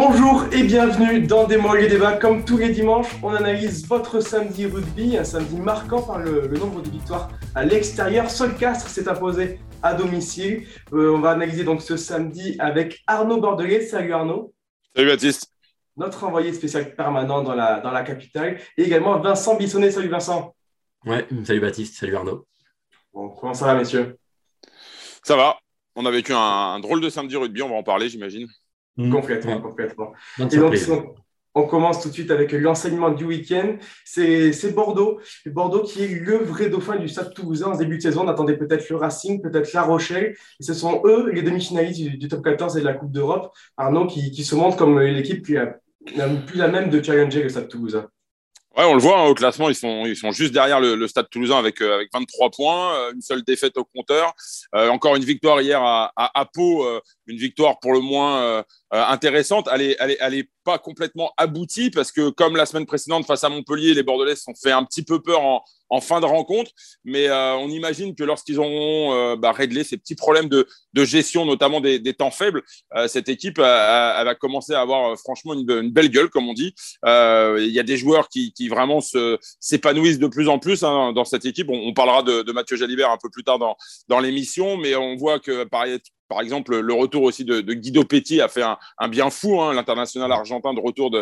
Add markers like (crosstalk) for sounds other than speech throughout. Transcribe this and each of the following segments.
Bonjour et bienvenue dans Des mots et débats. Comme tous les dimanches, on analyse votre samedi rugby, un samedi marquant par le, nombre de victoires à l'extérieur. Solcastre s'est imposé à domicile. Euh, on va analyser donc ce samedi avec Arnaud Bordelais. Salut Arnaud. Salut Baptiste. Notre envoyé spécial permanent dans la, dans la capitale. Et également Vincent Bissonnet. Salut Vincent. Ouais, salut Baptiste. Salut Arnaud. Bon, comment ça va messieurs? Ça va. On a vécu un drôle de samedi rugby, on va en parler j'imagine. Mmh. Complètement, complètement. Et donc, on, commence tout de suite avec l'enseignement du week-end. C'est Bordeaux. Bordeaux qui est le vrai dauphin du Stade Toulousain en début de saison. On attendait peut-être le Racing, peut-être La Rochelle. Et ce sont eux, les demi-finalistes du, top 14 et de la Coupe d'Europe. Arnaud qui, qui, se montre comme l'équipe qui n'a plus la même de challenger le Stade Toulousain. Ouais, on le voit hein, au classement, ils sont, ils sont juste derrière le, Stade Toulousain avec, euh, avec 23 points, euh, une seule défaite au compteur. Euh, encore une victoire hier à, à, Pau, une victoire pour le moins intéressante. Elle est, elle, est, elle est pas complètement aboutie parce que comme la semaine précédente face à Montpellier, les Bordelais sont fait un petit peu peur en, en fin de rencontre. Mais euh, on imagine que lorsqu'ils auront euh, bah, réglé ces petits problèmes de, gestion, notamment des, temps faibles, euh, cette équipe elle va commencer à avoir franchement une, belle gueule, comme on dit. Il y a des joueurs qui, vraiment s'épanouissent de plus en plus hein, dans cette équipe. On, parlera de, Mathieu Jalibert un peu plus tard dans, l'émission, mais on voit que par, exemple, le retour aussi de, Guido Petit a fait un, bien fou. Hein, L'international argentin de retour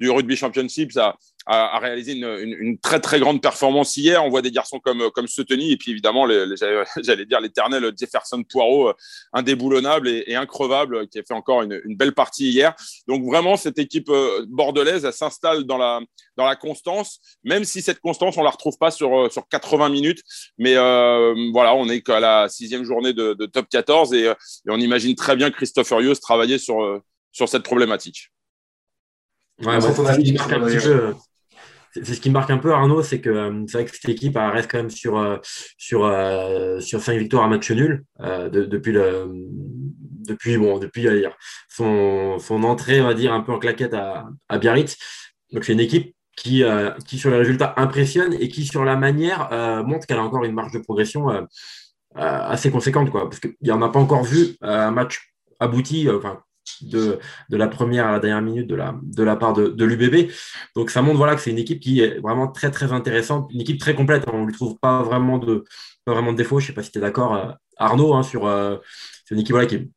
du Rugby Championship, ça, a, réalisé une, une, très très grande performance hier. On voit des garçons comme comme Seteny et puis évidemment, (laughs) j'allais dire l'éternel Jefferson Poirot, euh, indéboulonnable et, et, increvable, qui a fait encore une, une, belle partie hier. Donc vraiment, cette équipe euh, bordelaise, elle s'installe dans la dans la constance, même si cette constance on la retrouve pas sur euh, sur 80 minutes. Mais euh, voilà, on est qu'à la sixième journée de, de top 14 et, et, on imagine très bien Christophe Furios travailler sur sur cette problématique. Ouais, ouais, c'est ce qui me marque un peu, Arnaud, c'est que euh, c'est vrai que cette équipe reste quand même sur, euh, sur, euh, sur cinq victoires à match nul depuis, depuis, bon, depuis son, son entrée, on va dire, un peu en claquette à, à Biarritz. Donc, c'est une équipe qui, qui, sur les résultats, impressionne et qui, sur la manière, montre qu'elle a encore une marge de progression assez conséquente, quoi, parce qu'il n'y en a pas encore vu un match abouti, de, la première à la dernière minute de la, part de, de l'UBB. Donc ça montre voilà, que c'est une équipe qui est vraiment très très intéressante, une équipe très complète. On ne lui trouve pas vraiment de, pas vraiment de défaut. Je ne sais pas si tu es d'accord, euh, Arnaud, hein, sur euh, une équipe qui, est,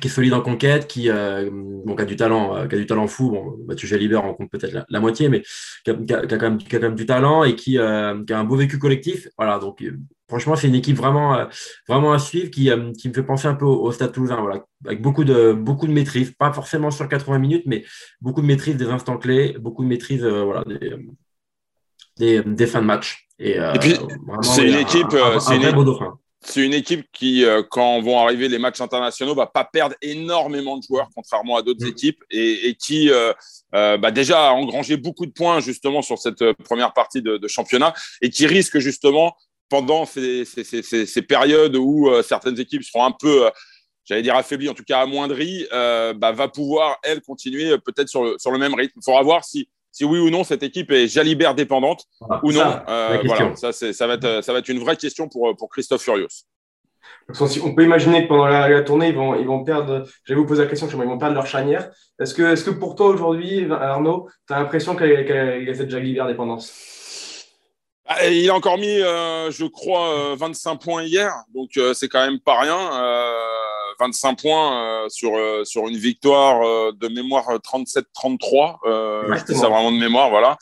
qui est solide en conquête, qui, euh, bon, qui a du talent, qui a du talent fou. Bon, Mathieu Jalibert en compte peut-être la, moitié, mais qui a, qui, a, quand même, qui a, quand même, du talent et qui, qui a un beau vécu collectif. Voilà, donc franchement, c'est une équipe vraiment, euh, vraiment à suivre qui, euh, qui, me fait penser un peu au, Stade Toulousain, voilà, avec beaucoup de, beaucoup de maîtrise, pas forcément sur 80 minutes, mais beaucoup de maîtrise des instants clés, beaucoup de maîtrise euh, voilà, des, des, fins de match. Et, puis, c'est une équipe, c'est une, c'est une équipe qui, quand vont arriver les matchs internationaux, va pas perdre énormément de joueurs, contrairement à d'autres mm. équipes, et, qui bah déjà a engrangé beaucoup de points justement sur cette première partie de, de championnat, et qui risque justement pendant ces, périodes où euh, certaines équipes seront un peu, euh, j'allais dire affaiblies, en tout cas amoindries, euh, bah, va pouvoir, elle, continuer peut-être sur le, sur le même rythme. Il faudra voir si, si oui ou non cette équipe est Jalibert dépendante ou non. voilà, ça, ça, va être, ça va être une vraie question pour, pour Christophe Furios. On peut imaginer que pendant la, tournée, ils vont, ils vont perdre. Je vais vous poser la question, ils vont perdre leur charnière. Est-ce que, est que pour toi aujourd'hui, Arnaud, tu as l'impression qu'il y, a cette Jalibert dépendance? Ah, il a encore mis, euh, je crois, 25 euh, points hier, donc euh, c'est quand même pas rien. 25 points sur, sur une victoire de mémoire 37-33. c'est ça vraiment de mémoire, voilà.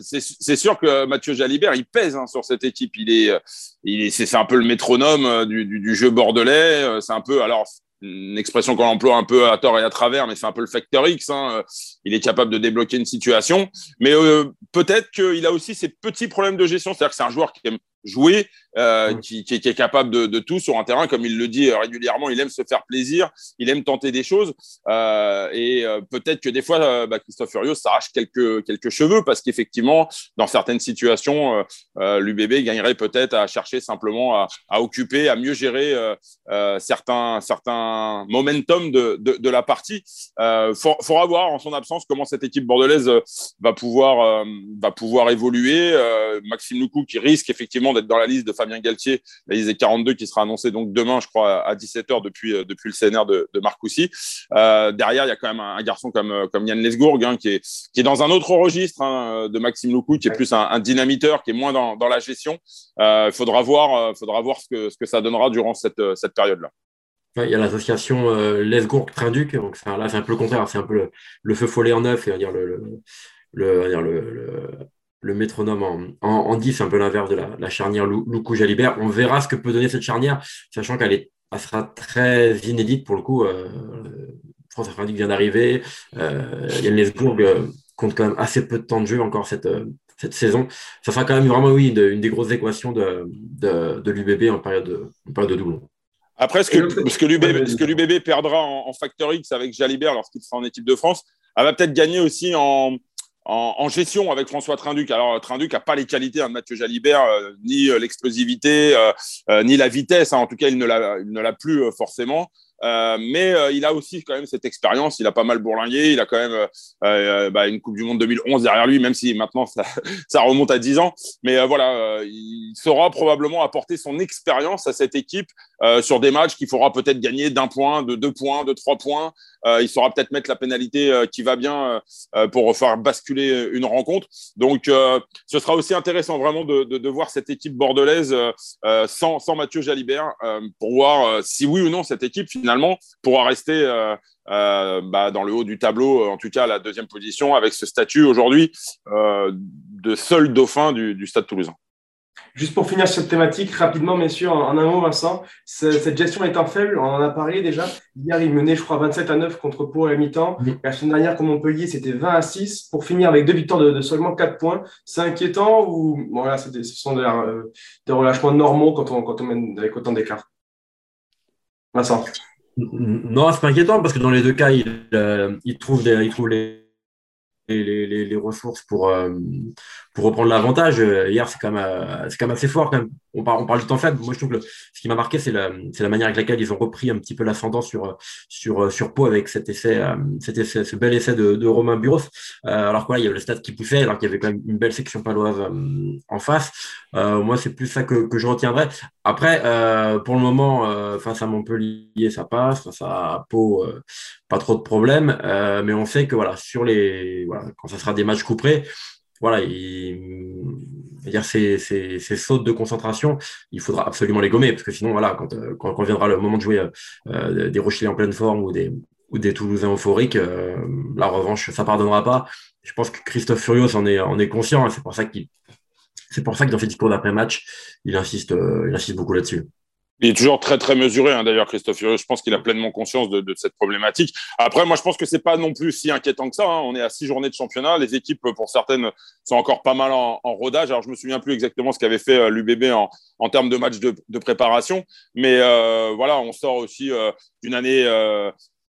c'est sûr que Mathieu Jalibert, il pèse hein, sur cette équipe. Il est, il est, c'est un peu le métronome du, du, du jeu bordelais. C'est un peu, alors une expression qu'on emploie un peu à tort et à travers, mais c'est un peu le facteur X. Hein. Il est capable de débloquer une situation. Mais euh, peut-être qu'il a aussi ses petits problèmes de gestion. C'est-à-dire que c'est un joueur qui aime jouer, euh, qui, qui, est capable de, de, tout sur un terrain, comme il le dit euh, régulièrement. Il aime se faire plaisir, il aime tenter des choses. Euh, et peut-être que des fois, bah, Christophe Furios s'arrache quelques, quelques cheveux parce qu'effectivement, dans certaines situations, l'UBB gagnerait peut-être à chercher simplement à, à, occuper, à mieux gérer certains, certains momentum de, de, de la partie. Il faudra voir en son absence comment cette équipe bordelaise va pouvoir, va pouvoir évoluer. Maxime Loukou qui risque effectivement d'être dans la liste de Fabien Galtier, la liste des 42 qui sera annoncée donc demain, je crois, à 17h depuis, depuis le CNR de, de Marcoussis. derrière, il y a quand même un, garçon comme, comme Yann Lesgourg hein, qui, est, qui est dans un autre registre hein, de Maxime Loucou, qui est plus un, dynamiteur, qui est moins dans, dans la gestion. Il faudra voir, faudra voir ce, que, ce que ça donnera durant cette, cette période-là. Il y a l'association euh, Lesgourg Trinduc, donc là c'est un peu le contraire, c'est un peu le, feu follet en neuf et dire le, le, le, le, métronome en, en, 10, c'est un peu l'inverse de la, charnière Loukou Jalibert. On verra ce que peut donner cette charnière, sachant qu'elle est, sera très inédite pour le coup. Euh, France Trinduc vient d'arriver, euh, Yann Lesgourg euh, compte quand même assez peu de temps de jeu encore cette, euh, cette saison. Ça sera quand même vraiment oui, une, des grosses équations de, de, de l'UBB en période de, en période de doublon. Après, ce que, ce que l'UBB perdra en, Factor X avec Jalibert lorsqu'il sera en équipe de France, elle va peut-être gagner aussi en, en, gestion avec François Trinduc. Alors, Trinduc n'a pas les qualités hein, de Mathieu Jalibert, euh, ni euh, l'explosivité, euh, ni la vitesse. Hein. En tout cas, il ne l'a plus forcément. Euh, mais euh, il a aussi quand même cette expérience. Il a pas mal bourlingué. Il a quand même euh, bah, une Coupe du Monde 2011 derrière lui, même si maintenant ça, (laughs) remonte à 10 ans. Mais voilà, il saura probablement apporter son expérience à cette équipe sur des matchs qu'il faudra peut-être gagner d'un point, de deux points, de trois points. il saura peut-être mettre la pénalité qui va bien pour faire basculer une rencontre. Donc, ce sera aussi intéressant vraiment de voir cette équipe bordelaise sans, sans Mathieu Jalibert pour voir si oui ou non cette équipe finalement pourra rester euh, euh, bah, dans le haut du tableau, en tout cas à la deuxième position, avec ce statut aujourd'hui euh, de seul dauphin du, Stade toulousain. Juste pour finir cette thématique, rapidement, messieurs, en, un mot, Vincent, cette gestion étant faible, on en a parlé déjà. Hier, il menait, je crois, 27 à 9 contre Pau à la mi-temps. La semaine dernière, comme Montpellier, c'était 20 à 6 pour finir avec deux victoires de, seulement 4 points. C'est inquiétant ou voilà, ce sont des, relâchements normaux quand on, quand on mène avec autant d'écart? Vincent non, c'est pas inquiétant parce que dans les deux cas, il, euh, trouve, des, les, les, les, les, ressources pour, euh, pour reprendre l'avantage. Euh, hier, c'est quand, même, euh, quand même assez fort. Quand même. On, parle, on parle du temps faible. Moi, je trouve que ce qui m'a marqué, c'est la, la manière avec laquelle ils ont repris un petit peu l'ascendant sur, sur, sur Pau avec cet essai, cet essai, ce bel essai de, de Romain Buros. alors quoi, il y avait le stade qui poussait, alors qu'il y avait quand même une belle section paloise en face. moi, c'est plus ça que, que je retiendrai. Après, pour le moment, face à Montpellier, ça passe. Face à Pau, pas trop de problèmes. mais on sait que voilà, sur les quand ça sera des matchs couperés, voilà, ces, ces, sautes de concentration, il faudra absolument les gommer, parce que sinon, voilà, quand, euh, quand, viendra le moment de jouer euh, des Rochelais en pleine forme ou des, ou des Toulousains euphoriques, euh, la revanche, ça pardonnera pas. Je pense que Christophe Furios en est, en est conscient, c'est pour ça qu'il c'est pour ça que dans ses discours d'après-match, il insiste beaucoup là-dessus. Il est toujours très très mesuré, hein, d'ailleurs, Christophe Je pense qu'il a pleinement conscience de, cette problématique. Après, moi, je pense que c'est pas non plus si inquiétant que ça. Hein. On est à six journées de championnat. Les équipes, pour certaines, sont encore pas mal en, rodage. Alors, je me souviens plus exactement ce qu'avait fait euh, l'UBB en, termes de matchs de, préparation, mais euh, voilà, on sort aussi euh, d'une année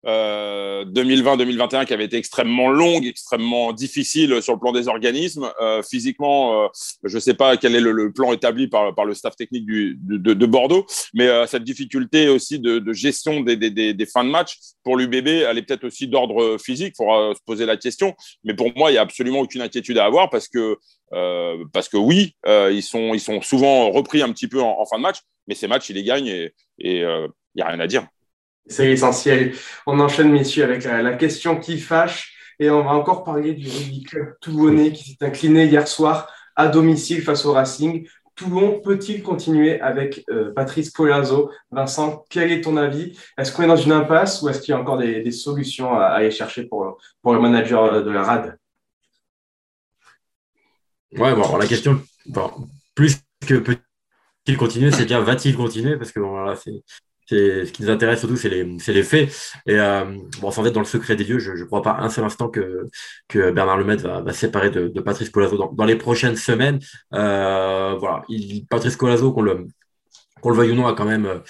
2020-2021 euh, qui avait été extrêmement longue, extrêmement difficile sur le plan des organismes. Euh, physiquement, euh, je ne sais pas quel est le, plan établi par, par, le staff technique du, de, de, Bordeaux, mais cette difficulté aussi de, de gestion des, des, des, fins de match pour l'UBB, elle est peut-être aussi d'ordre physique, il faudra se poser la question. Mais pour moi, il n'y a absolument aucune inquiétude à avoir parce que, parce que oui, ils, sont, ils sont souvent repris un petit peu en, fin de match, mais ces matchs, ils les gagnent et il n'y a rien à dire. C'est essentiel. On enchaîne, messieurs, avec la, question qui fâche. Et on va encore parler du rugby club toulonnais qui s'est incliné hier soir à domicile face au Racing. Toulon peut-il continuer avec euh, Patrice Polazzo Vincent, quel est ton avis? Est-ce qu'on est dans une impasse ou est-ce qu'il y a encore des, solutions à, aller chercher pour, le manager de la RAD Ouais, bon, la question, plus que peut-il continuer, c'est déjà va-t-il continuer? Parce que bon, voilà, c'est ce qui nous intéresse surtout, c'est les, faits. Et euh, bon, sans être dans le secret des dieux, je ne crois pas un seul instant que, Bernard Lemaitre va, séparer de, Patrice Colazo dans, les prochaines semaines. Euh, voilà, il, Patrice Colazo, qu'on le, qu'on le veuille ou non, a quand même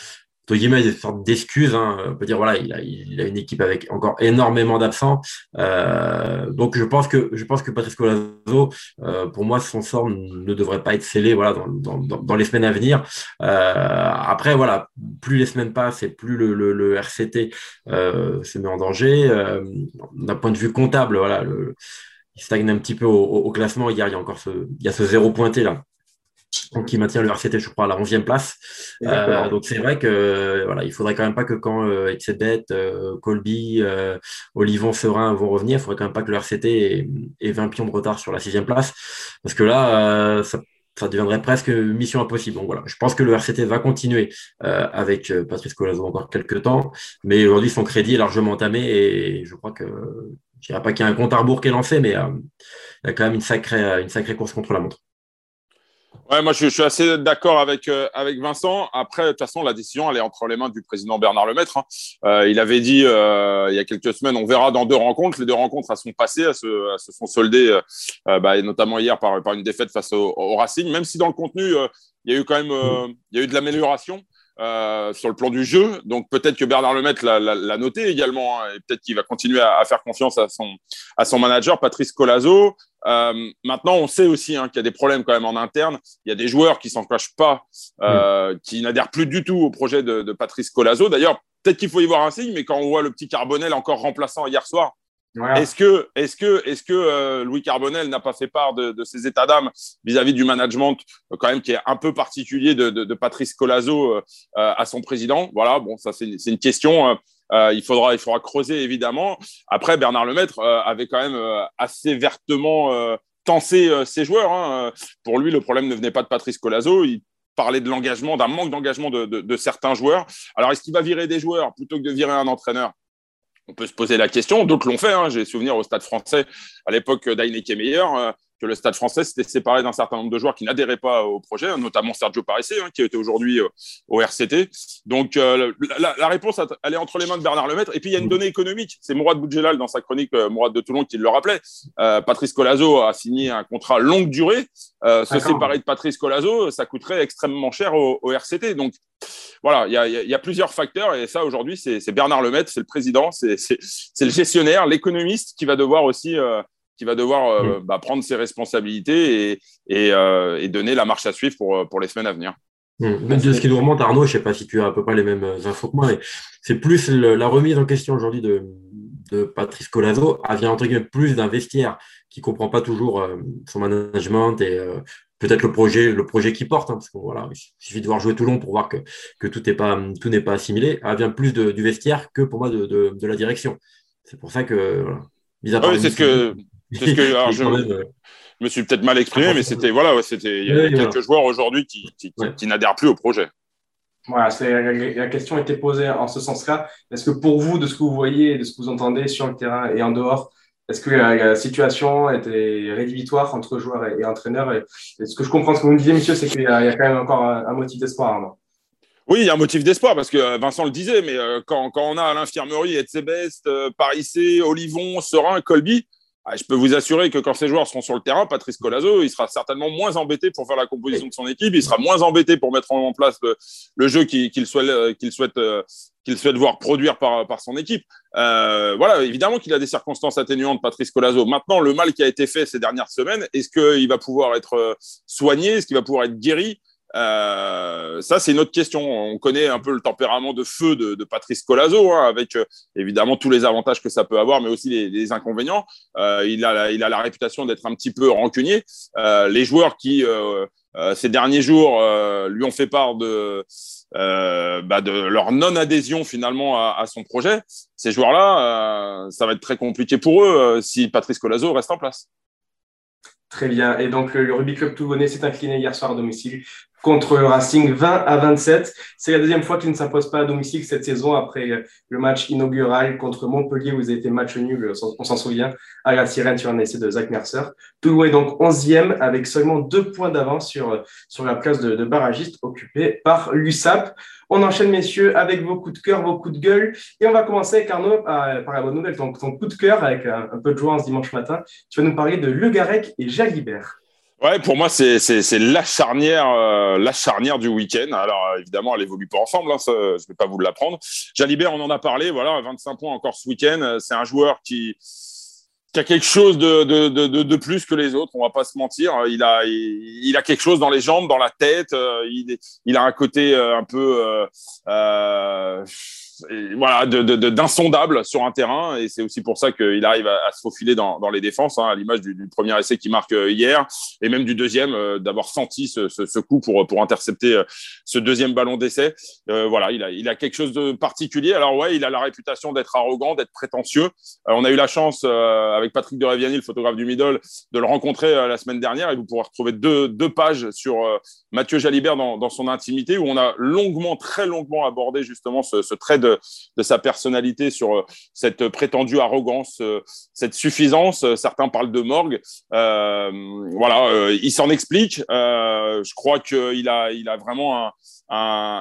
entre guillemets, des sortes d'excuses. Hein. On peut dire, voilà, il a, une équipe avec encore énormément d'absents. Euh, donc, je pense que, je pense que Patrice Colazo, euh, pour moi, son sort ne devrait pas être scellé voilà, dans, dans, les semaines à venir. Euh, après, voilà, plus les semaines passent et plus le, RCT se met en danger. D'un point de vue comptable, voilà, il stagne un petit peu au, classement. Hier, il y a encore ce, il y a ce zéro pointé là qui maintient le RCT, je crois, à la 11e place. Euh, donc c'est vrai que voilà, il faudrait quand même pas que quand euh, euh Colby, euh, Olivon, Serein vont revenir, il faudrait quand même pas que le RCT ait, 20 pions de retard sur la 6e place, parce que là, ça, deviendrait presque mission impossible. Donc voilà, je pense que le RCT va continuer avec Patrice Colazo encore quelques temps, mais aujourd'hui son crédit est largement entamé et je crois que je dirais pas qu'il y a un compte à rebours qui est lancé, mais il y a quand même une sacrée, une sacrée course contre la montre. Ouais, moi, je, suis assez d'accord avec, euh, avec Vincent. Après, de toute façon, la décision, elle est entre les mains du président Bernard Lemaître. Hein. Euh, il avait dit euh, il y a quelques semaines, on verra dans deux rencontres. Les deux rencontres, elles sont passées, elles se, sont soldées, bah, notamment hier par, par une défaite face au, au, Racing. Même si dans le contenu, il y a eu quand même il y a eu de l'amélioration. Sur le plan du jeu. Donc peut-être que Bernard Lemaitre l'a noté également, hein, et peut-être qu'il va continuer à, faire confiance à son, à son manager, Patrice Colazo. Euh, maintenant, on sait aussi hein, qu'il y a des problèmes quand même en interne. Il y a des joueurs qui s'en cachent pas, euh, qui n'adhèrent plus du tout au projet de, de Patrice Colazo. D'ailleurs, peut-être qu'il faut y voir un signe, mais quand on voit le petit Carbonel encore remplaçant hier soir, est-ce que, est-ce que, est-ce que euh, Louis Carbonel n'a pas fait part de, de ses états d'âme vis-à-vis du management, euh, quand même, qui est un peu particulier de, de, de Patrice Colazo euh, à son président? Voilà, bon, ça c'est, c'est une question. Il faudra, il faudra creuser évidemment. Après, Bernard Lemaître avait quand même assez vertement tensé ses joueurs. Hein. Pour lui, le problème ne venait pas de Patrice Colazo. Il parlait de l'engagement, d'un manque d'engagement de, certains joueurs. Alors, est-ce qu'il va virer des joueurs plutôt que de virer un entraîneur? On peut se poser la question. D'autres l'ont fait. Hein. J'ai souvenir au Stade français, à l'époque d'Heineken Meyer, euh, que le Stade français s'était séparé d'un certain nombre de joueurs qui n'adhéraient pas au projet, notamment Sergio Parissé, hein, qui était aujourd'hui euh, au RCT. Donc, euh, la, réponse, elle est entre les mains de Bernard Lemaître. Et puis, il y a une donnée économique. C'est Mourad Boudjelal, dans sa chronique Mourad de Toulon, qui le rappelait. Patrice Colazo a signé un contrat longue durée. se séparer de Patrice Colazo, ça coûterait extrêmement cher au, au RCT. Donc, voilà, il y, a, plusieurs facteurs et ça aujourd'hui c'est Bernard Lemaitre, c'est le président, c'est le gestionnaire, l'économiste qui va devoir aussi euh, qui va devoir euh, bah, prendre ses responsabilités et, euh, et, donner la marche à suivre pour, pour les semaines à venir. Mm. De ce qui nous remonte, Arnaud, je ne sais pas si tu as à peu près les mêmes infos que moi, mais c'est plus la remise en question aujourd'hui de, de, Patrice Colazo, elle vient entre guillemets plus d'un vestiaire qui ne comprend pas toujours son management et peut-être le projet, le projet qui porte, hein, parce que voilà, il suffit de voir jouer Toulon pour voir que, que tout n'est pas, tout n'est pas assimilé. Elle vient plus du vestiaire que pour moi de, de, la direction. C'est pour ça que, voilà. Ah c'est ce que, c'est ce que (laughs) je, euh, me suis peut-être mal exprimé, mais c'était voilà, c'était il y a quelques joueurs aujourd'hui qui, qui, qui, n'adhèrent plus au projet. Voilà, la question était posée en ce sens-là. Est-ce que pour vous, de ce que vous voyez, de ce que vous entendez sur le terrain et en dehors, est-ce que la, situation était rédhibitoire entre joueurs et, entraîneurs et, Ce que je comprends, ce que vous me disiez, monsieur, c'est qu'il y, a quand même encore un, motif d'espoir. Hein, oui, il y a un motif d'espoir parce que euh, Vincent le disait, mais euh, quand, quand on a à l'infirmerie Etzebest, euh, Parissé, Olivon, Serein, Colby, ah, je peux vous assurer que quand ces joueurs seront sur le terrain, Patrice Colazo, il sera certainement moins embêté pour faire la composition de son équipe, il sera moins embêté pour mettre en place le, jeu qu'il souhaite, qu'il souhaite, qu'il souhaite voir produire par, par son équipe. Euh, voilà, évidemment qu'il a des circonstances atténuantes, Patrice Colazo. Maintenant, le mal qui a été fait ces dernières semaines, est-ce qu'il va pouvoir être euh, soigné? Est-ce qu'il va pouvoir être guéri? Euh, ça, c'est une autre question. On connaît un peu le tempérament de feu de, Patrice Colazo, hein, avec euh, évidemment tous les avantages que ça peut avoir, mais aussi les, inconvénients. Euh, il, a la, il a la réputation d'être un petit peu rancunier. Les joueurs qui, ces derniers jours, lui ont fait part de, bah leur non-adhésion finalement à, son projet, ces joueurs-là, ça va être très compliqué pour eux si Patrice Colazo reste en place. Très bien. Et donc, le Rugby Club Toulonnais s'est incliné hier soir à domicile contre le Racing 20 à 27. C'est la deuxième fois qu'il ne s'impose pas à domicile cette saison après le match inaugural contre Montpellier où ils étaient match nul, on s'en souvient, à la sirène sur un essai de Zach Mercer. Toulon est donc 11e avec seulement deux points d'avance sur, sur la place de, de barragiste occupée par l'USAP. On enchaîne, messieurs, avec vos coups de cœur, vos coups de gueule. Et on va commencer avec Arnaud par la bonne nouvelle, ton, ton coup de cœur avec un, peu de joie ce dimanche matin. Tu vas nous parler de Le Garec et Jalibert. Ouais, pour moi, c'est la charnière, euh, la charnière du week-end. Alors, évidemment, elle évolue pas ensemble, hein, ça, je vais pas vous l'apprendre. Jalibert, on en a parlé, voilà, 25 points encore ce week-end. C'est un joueur qui, qui a quelque chose de, de, de, de, plus que les autres, on va pas se mentir. Il a, il, a quelque chose dans les jambes, dans la tête. Euh, il, il a un côté euh, un peu, euh, voilà, d'insondable sur un terrain. Et c'est aussi pour ça qu'il arrive à, se faufiler dans, les défenses, hein, à l'image du, premier essai qui marque euh, hier, et même du deuxième, euh, d'avoir senti ce, coup pour, pour intercepter euh, ce deuxième ballon d'essai. voilà, il a, il a quelque chose de particulier. Alors ouais, il a la réputation d'être arrogant, d'être prétentieux. on a eu la chance, avec Patrick de Reviani, le photographe du Middle, de le rencontrer la semaine dernière, et vous pourrez retrouver deux, deux pages sur Mathieu Jalibert dans, dans, son intimité, où on a longuement, très longuement abordé justement ce, ce trait de, sa personnalité sur euh, cette prétendue arrogance, euh, cette suffisance. Certains parlent de morgue. Euh, voilà, il s'en explique. je crois qu'il a, il a vraiment un,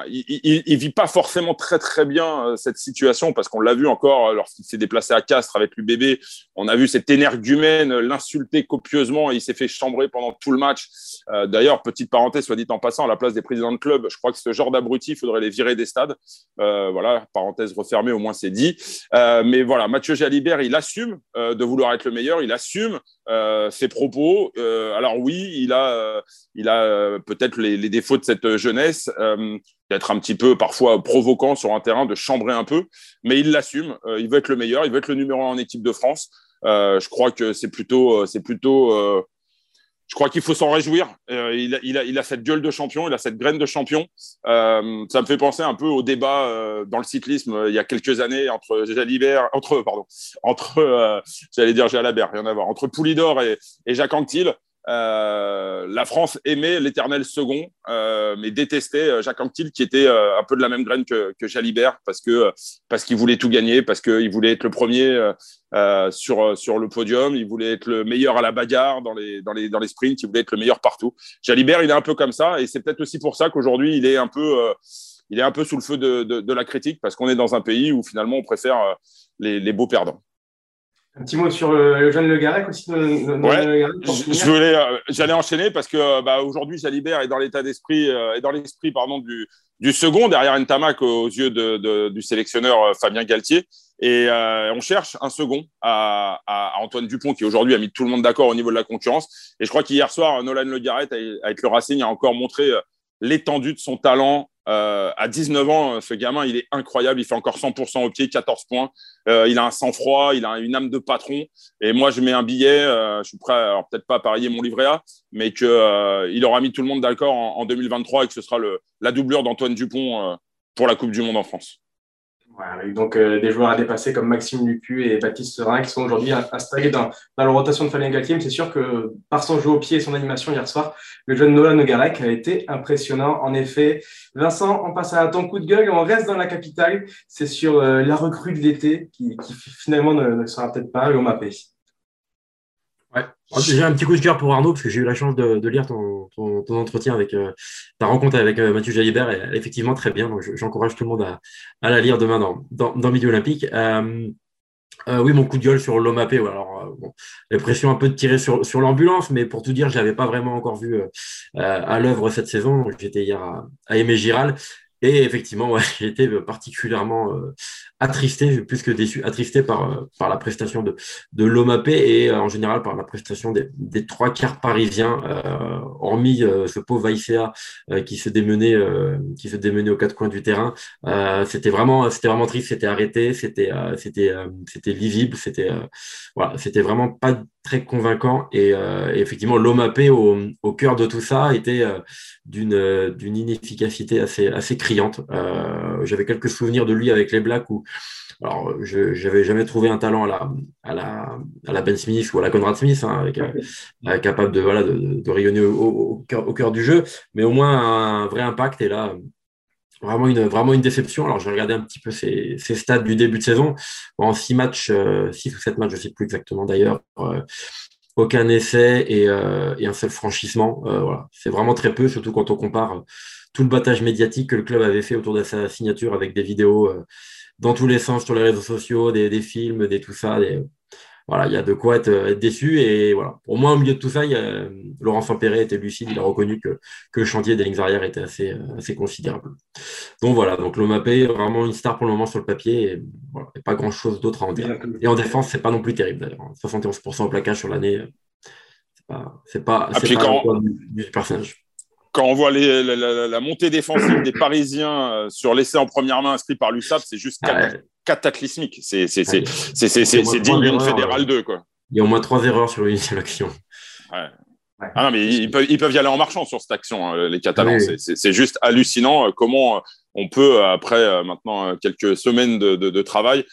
il, il, vit pas forcément très très bien euh, cette situation parce qu'on l'a vu encore euh, lorsqu'il s'est déplacé à Castres avec l'UBB. On a vu cet énergumène l'insulter copieusement. Et il s'est fait chambrer pendant tout le match. Euh, d'ailleurs, petite parenthèse, soit dit en passant, à la place des présidents de club, je crois que ce genre d'abruti, il faudrait les virer des stades. voilà, parenthèse refermée, au moins c'est dit. mais voilà, Mathieu Jalibert, il assume de vouloir être le meilleur. Il assume ses propos. alors oui, il a, il a peut-être les, défauts de cette jeunesse. Euh, d'être un petit peu parfois provoquant sur un terrain, de chambrer un peu, mais il l'assume. Euh, il veut être le meilleur, il veut être le numéro un en équipe de France. Euh, je crois que c'est plutôt, c'est plutôt. je crois qu'il faut s'en réjouir. Il a, il, a, il, a, cette gueule de champion, il a cette graine de champion. ça me fait penser un peu au débat dans le cyclisme il y a quelques années entre Jalibert, entre pardon, entre j'allais dire Jalabert, rien à voir, entre Poulidor et, et Jacques Anquetil. Euh, la France aimait l'éternel second, euh, mais détestait euh, Jacques Anquetil, qui était un peu de la même graine que, que Jalibert, parce que parce qu'il voulait tout gagner, parce qu'il voulait être le premier sur sur le podium, il voulait être le meilleur à la bagarre dans les dans les dans les sprints, il voulait être le meilleur partout. Jalibert, il est un peu comme ça, et c'est peut-être aussi pour ça qu'aujourd'hui il est un peu il est un peu sous le feu de, de, la critique, parce qu'on est dans un pays où finalement on préfère les, les beaux perdants. Un petit mot sur le, jeune Le Garec aussi. je, voulais, euh, j'allais enchaîner parce que bah, aujourd'hui, Jalibert est dans l'état d'esprit, euh, dans l'esprit pardon du, du second derrière Ntamak aux yeux de, du sélectionneur euh, Fabien Galtier. Et on cherche un second à, à, Antoine Dupont qui aujourd'hui a mis tout le monde d'accord au niveau de la concurrence. Et je crois qu'hier soir, Nolan Le Garret avec le Racing a encore montré l'étendue de son talent, euh, à 19 ans, ce gamin, il est incroyable. Il fait encore 100% au pied, 14 points. Euh, il a un sang-froid, il a une âme de patron. Et moi, je mets un billet. Euh, je suis prêt, peut-être pas à parier mon livret A, mais qu'il il aura mis tout le monde d'accord en, en, 2023 et que ce sera la doublure d'Antoine Dupont pour la Coupe du Monde en France donc euh, des joueurs à dépasser comme Maxime Lupu et Baptiste Serin qui sont aujourd'hui installés dans, dans, la rotation de Fabien Galtier. c'est sûr que par son jeu au pied et son animation hier soir, le jeune Nolan Nogarek a été impressionnant. En effet, Vincent, on passe à ton coup de gueule on reste dans la capitale. C'est sur euh, la recrue de l'été qui, finalement ne, sera peut-être pas au MAP. Ouais. J'ai un petit coup de cœur pour Arnaud parce que j'ai eu la chance de, lire ton, entretien avec euh, ta rencontre avec euh, Mathieu Jalibert. Et, effectivement, très bien. Donc, j'encourage tout le monde à, la lire demain dans, dans, Midi Olympique. Euh, oui, mon coup de gueule sur l'OMAP. alors, bon, l'impression un peu de tirer sur, sur l'ambulance, mais pour tout dire, je l'avais pas vraiment encore vu à l'œuvre cette saison. J'étais hier à, à Aimé Giral. Et effectivement, ouais, (laughs) j'ai particulièrement attristé, plus que déçu, attristé par, euh, par la prestation de, de l'OMAP et euh, en général par la prestation des, des trois quarts parisiens, euh, hormis euh, ce pauvre Vaïséa qui se démenait, qui se démenait aux quatre coins du terrain. c'était vraiment, c'était vraiment triste, c'était arrêté, c'était, c'était, c'était lisible, c'était, voilà, c'était vraiment pas très convaincant et, et effectivement l'OMAP au, au cœur de tout ça était d'une, d'une inefficacité assez, assez criante. j'avais quelques souvenirs de lui avec les Blacks où alors, je n'avais jamais trouvé un talent à la, à la, à la Ben Smith ou à la Conrad Smith, hein, avec, euh, capable de, voilà, de, de rayonner au, au, cœur, du jeu, mais au moins un vrai impact. Et là, vraiment une, vraiment une déception. Alors, j'ai regardé un petit peu ces, ces stats du début de saison. en six matchs, euh, six ou sept matchs, je ne sais plus exactement d'ailleurs. Euh, aucun essai et, et, un seul franchissement. voilà. C'est vraiment très peu, surtout quand on compare tout le battage médiatique que le club avait fait autour de sa signature avec des vidéos dans tous les sens sur les réseaux sociaux, des, des films, des tout ça. Des, voilà, il y a de quoi être, être, déçu. Et voilà, au moins au milieu de tout ça, il y a, Laurent Saint-Péret était lucide, il a reconnu que, que le chantier des lignes arrières était assez, assez considérable. Donc voilà, donc l'OMAP vraiment une star pour le moment sur le papier. Et, voilà, et pas grand chose d'autre à en dire. Et en défense, c'est pas non plus terrible d'ailleurs. 71% au plaquage sur l'année, c'est pas, c'est pas, c'est pas du, du personnage. Quand on voit la, montée défensive des Parisiens sur l'essai en première main inscrit par l'USAP, c'est juste cataclysmique. C'est digne d'une fédérale 2. Quoi. Il y a au moins trois erreurs sur une seule action. Ah non, mais ils peuvent, ils peuvent, y aller en marchant sur cette action, hein, les Catalans. C'est juste hallucinant euh, comment euh, on peut, euh, après maintenant quelques semaines de, de, de travail,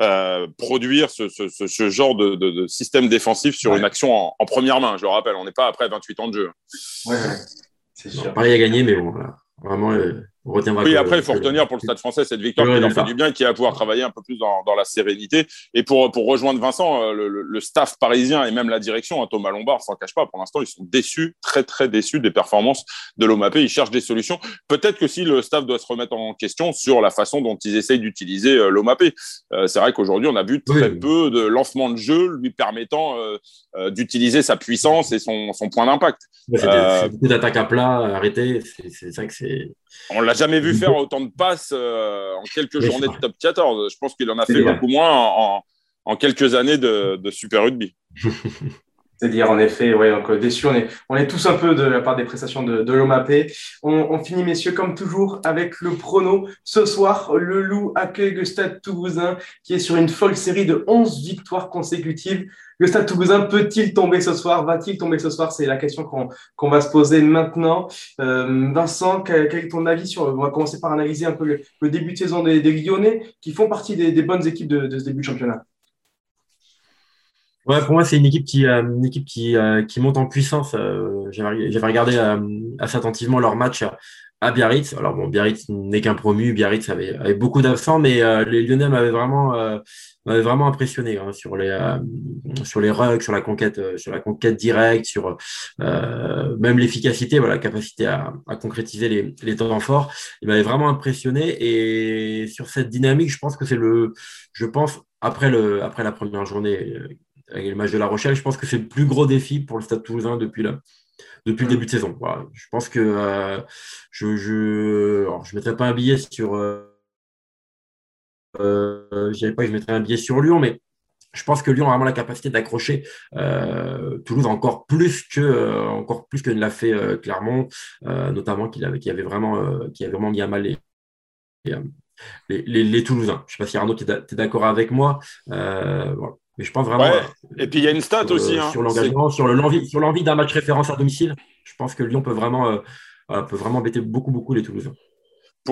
euh, produire ce, ce, ce genre de, de, de, système défensif sur une action en, en, première main. Je le rappelle, on n'est pas après 28 ans de jeu. Ouais, c'est sûr. Paris a gagné, mais bon, voilà. vraiment, oui, après, il faut retenir pour le Stade français cette victoire qui leur fait du bien, qui va pouvoir travailler un peu plus dans, dans la sérénité. Et pour, pour rejoindre Vincent, euh, le, le, staff parisien et même la direction, hein, Thomas Lombard, s'en cache pas, pour l'instant, ils sont déçus, très, très déçus des performances de l'OMAP. Ils cherchent des solutions. Peut-être que si le staff doit se remettre en question sur la façon dont ils essayent d'utiliser euh, l'OMAP. Euh, c'est vrai qu'aujourd'hui, on a vu très peu de lancements de jeu lui permettant euh, d'utiliser sa puissance et son, son point d'impact. C'est beaucoup d'attaques à plat, arrêtées. C'est ça que c'est. On l'a jamais vu faire autant de passes euh, en quelques journées de top 14. Je pense qu'il en a fait beaucoup moins en, en, quelques années de, de Super Rugby. (laughs) C'est-à-dire, en effet, ouais, donc, déçu, on est, on est tous un peu de la part des prestations de, de l'OMAP. On, finit, messieurs, comme toujours, avec le prono. Ce soir, le Loup accueille le Stade Toulousain, qui est sur une folle série de 11 victoires consécutives. Le Stade Toulousain peut-il tomber ce soir? Va-t-il tomber ce soir? C'est la question qu'on va se poser maintenant. Euh, Vincent, quel, est ton avis sur On va commencer par analyser un peu le, début de saison des, des, Lyonnais, qui font partie des, bonnes équipes de ce début de championnat. Ouais, pour moi, c'est une équipe qui, euh, une équipe qui, euh, qui monte en puissance. Euh, j'avais regardé assez attentivement leur match à Biarritz. Alors bon, Biarritz n'est qu'un promu. Biarritz avait, avait beaucoup d'absents, mais les Lyonnais m'avaient vraiment, m'avaient vraiment impressionné hein, sur les, sur les rugs, sur la conquête, sur la conquête directe, sur même l'efficacité, voilà, la capacité à, à concrétiser les, les temps forts. Il m'avait vraiment impressionné. Et sur cette dynamique, je pense que c'est le, je pense après le, après la première journée avec le match de La Rochelle, je pense que c'est le plus gros défi pour le Stade Toulousain depuis là depuis le début de saison. Je pense que euh, je je je mettrai pas un billet sur euh, euh, pas que je mettrais un billet sur Lyon, mais je pense que Lyon a vraiment la capacité d'accrocher euh, Toulouse encore plus que encore plus que ne l'a fait Clermont, notamment qu'il avait, avait vraiment qui avait vraiment mis à mal les, les, les, Toulousains. Je ne sais pas si Arnaud, tu es d'accord avec moi. Voilà. Mais je pense vraiment. Et puis il y a une stat aussi. Hein. Sur l'engagement, sur l'envie d'un match référence à domicile. Je pense que Lyon peut vraiment, euh, peut vraiment embêter beaucoup, beaucoup les Toulousains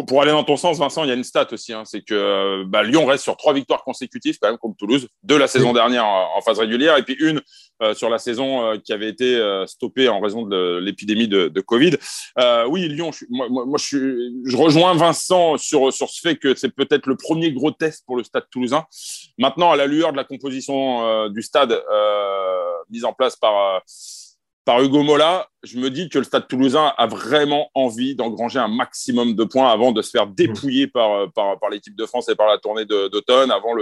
pour, aller dans ton sens, Vincent, il y a une stat aussi. Hein, c'est que bah, Lyon reste sur trois victoires consécutives, quand même, contre Toulouse. Deux la saison dernière en, phase régulière, et puis une euh, sur la saison euh, qui avait été euh, stoppée en raison de l'épidémie de, de, Covid. oui, Lyon, je, moi, moi je, je, rejoins Vincent sur, sur ce fait que c'est peut-être le premier gros test pour le stade toulousain. Maintenant, à la lueur de la composition du stade mise en place par par Hugo Mola, je me dis que le Stade toulousain a vraiment envie d'engranger un maximum de points avant de se faire dépouiller par, euh, par, par l'équipe de France et par la tournée d'automne, avant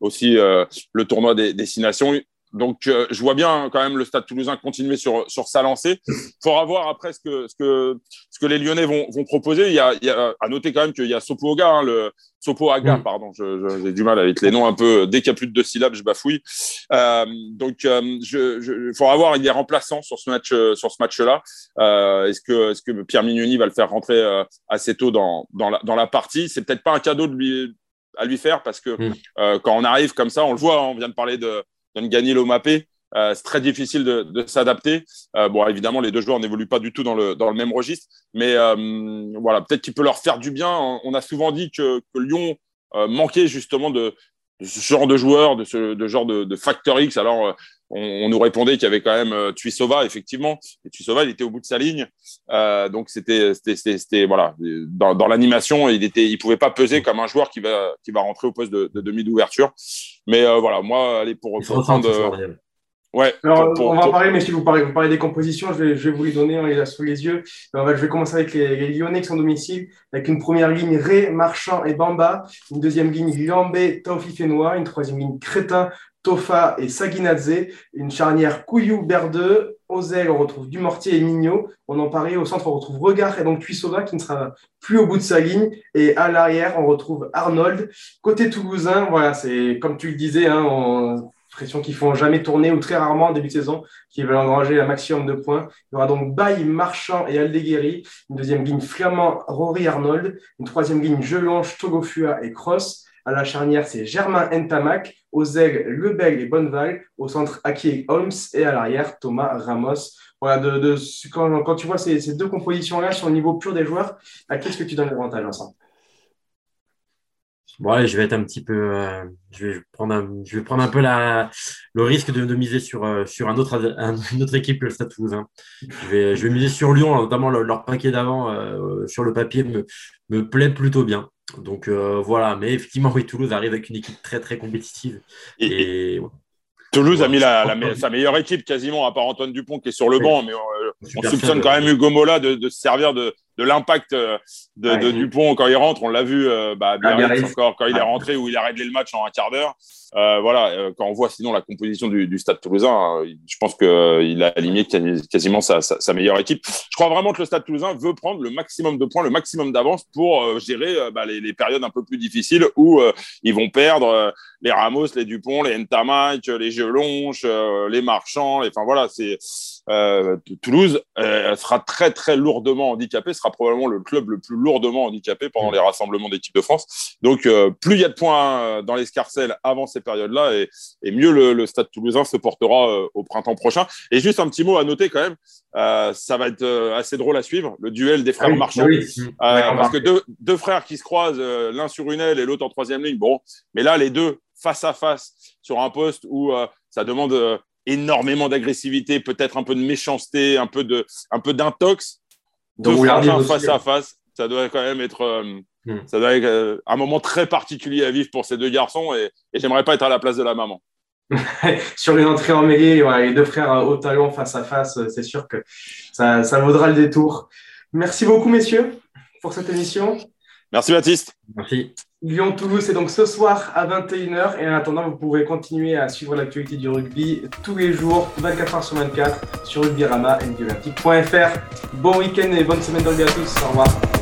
aussi euh, le tournoi des destinations. Donc, euh, je vois bien quand même le Stade Toulousain continuer sur, sur sa lancée. Il faudra voir après ce que, ce que, ce que les Lyonnais vont, vont proposer. Il y, a, il y a à noter quand même qu'il y a Sopo Oga, hein, le Sopo Aga, mm. pardon. J'ai du mal avec les noms un peu. Dès qu'il y a plus de deux syllabes, je bafouille. Euh, donc, euh, je, je, il faudra voir. Il est remplaçant sur ce match, euh, sur ce match-là. Euh, est-ce que, est-ce que Pierre Mignoni va le faire rentrer euh, assez tôt dans, dans la, dans la partie? C'est peut-être pas un cadeau de lui à lui faire parce que mm. quand on arrive comme ça, on le voit. Hein, on vient de parler de gagner l'OMAP. Euh, c'est très difficile de, s'adapter. Euh, bon, évidemment, les deux joueurs n'évoluent pas du tout dans le, même registre, mais euh, voilà, peut-être qu'il peut leur faire du bien. On a souvent dit que, Lyon euh, manquait justement de, ce genre de joueurs, de ce genre de, facteur X. Alors, on, on, nous répondait qu'il y avait quand même euh, Tuisova, effectivement. Et Tuisova, il était au bout de sa ligne. Euh, donc, c'était, c'était, voilà, dans, dans l'animation, il était, il pouvait pas peser comme un joueur qui va, qui va rentrer au poste de, de demi d'ouverture. Mais euh, voilà, moi, allez, pour, pour prendre. Ouais. Alors, on va parler, mais si vous parlez, vous parlez des compositions, je vais, je vais vous les donner, on les a sous les yeux. Alors, je vais commencer avec les, les, Lyonnais qui sont domicile, avec une première ligne Ré, Marchand et Bamba, une deuxième ligne Lambé, Taufi Fenois, une troisième ligne Crétin, Tofa et Saginadze, une charnière Couillou, Berdeux, Ozel, on retrouve Dumortier et Mignot. On en parlait au centre, on retrouve Regard et donc Tuisova qui ne sera plus au bout de sa ligne. Et à l'arrière, on retrouve Arnold. Côté toulousain, voilà, c'est comme tu le disais, hein, on pression qui font jamais tourner ou très rarement en début de saison, qui veulent engranger un maximum de points. Il y aura donc Baye, Marchand et Aldeguerri, une deuxième ligne Flamand, Rory Arnold, une troisième ligne Gelonge, Togofua et Cross. À la charnière, c'est Germain Ntamak, aux ailes, Lebel et Bonneval, au centre, Aki Holmes, et à l'arrière, Thomas Ramos. Voilà, quand, tu vois ces, deux compositions-là sur le niveau pur des joueurs, à qui est-ce que tu donnes l'avantage ensemble Bon, je vais être un petit peu. Euh, je, vais prendre un, je vais prendre un peu le risque de, miser sur, euh, sur un autre, une autre équipe que le Stade Toulousain. Je vais, miser sur Lyon, notamment leur, paquet d'avant euh, sur le papier me plaît plutôt bien. Donc voilà, mais effectivement, oui, Toulouse arrive avec une équipe très très compétitive. Et, Toulouse a mis la, sa meilleure équipe quasiment, à part Antoine Dupont qui est sur le banc, mais on, soupçonne quand même Hugo Mola de, de se servir de, de l'impact euh, de, Dupont quand il rentre. On l'a vu euh, bah, encore quand il est rentré où il a réglé le match en un quart d'heure. Euh, voilà, quand on voit sinon la composition du, Stade Toulousain, je pense qu'il a aligné quasiment sa, meilleure équipe. Je crois vraiment que le Stade Toulousain veut prendre le maximum de points, le maximum d'avance pour gérer bah, les, périodes un peu plus difficiles où ils vont perdre les Ramos, les Dupont, les Ntamak, les Gelonches, les Marchands. Enfin voilà, c'est Toulouse sera très très lourdement handicapé, sera probablement le club le plus lourdement handicapé pendant mm. les rassemblements d'équipe de France. Donc, euh, plus il y a de points euh, dans l'escarcelle avant ces périodes-là, et, mieux le, Stade toulousain se portera euh, au printemps prochain. Et juste un petit mot à noter quand même, ça va être assez drôle à suivre, le duel des frères Marchand. parce que deux, deux, frères qui se croisent, l'un sur une aile et l'autre en troisième ligne. Bon, mais là, les deux face à face sur un poste où ça demande énormément d'agressivité, peut-être un peu de méchanceté, un peu de, un peu d'intox. Donc, face à face, ça doit quand même être, euh, hmm. ça doit être euh, un moment très particulier à vivre pour ces deux garçons et, j'aimerais pas être à la place de la maman. (laughs) Sur une entrée en mêlée, les deux frères au talon face à face, c'est sûr que ça, ça vaudra le détour. Merci beaucoup, messieurs, pour cette émission. Merci, Baptiste. Merci. Lyon-Toulouse, c'est donc ce soir à 21h. Et en attendant, vous pourrez continuer à suivre l'actualité du rugby tous les jours, 24 h sur 24, sur rugbyrama, Bon week-end et bonne semaine de rugby à tous. Au revoir.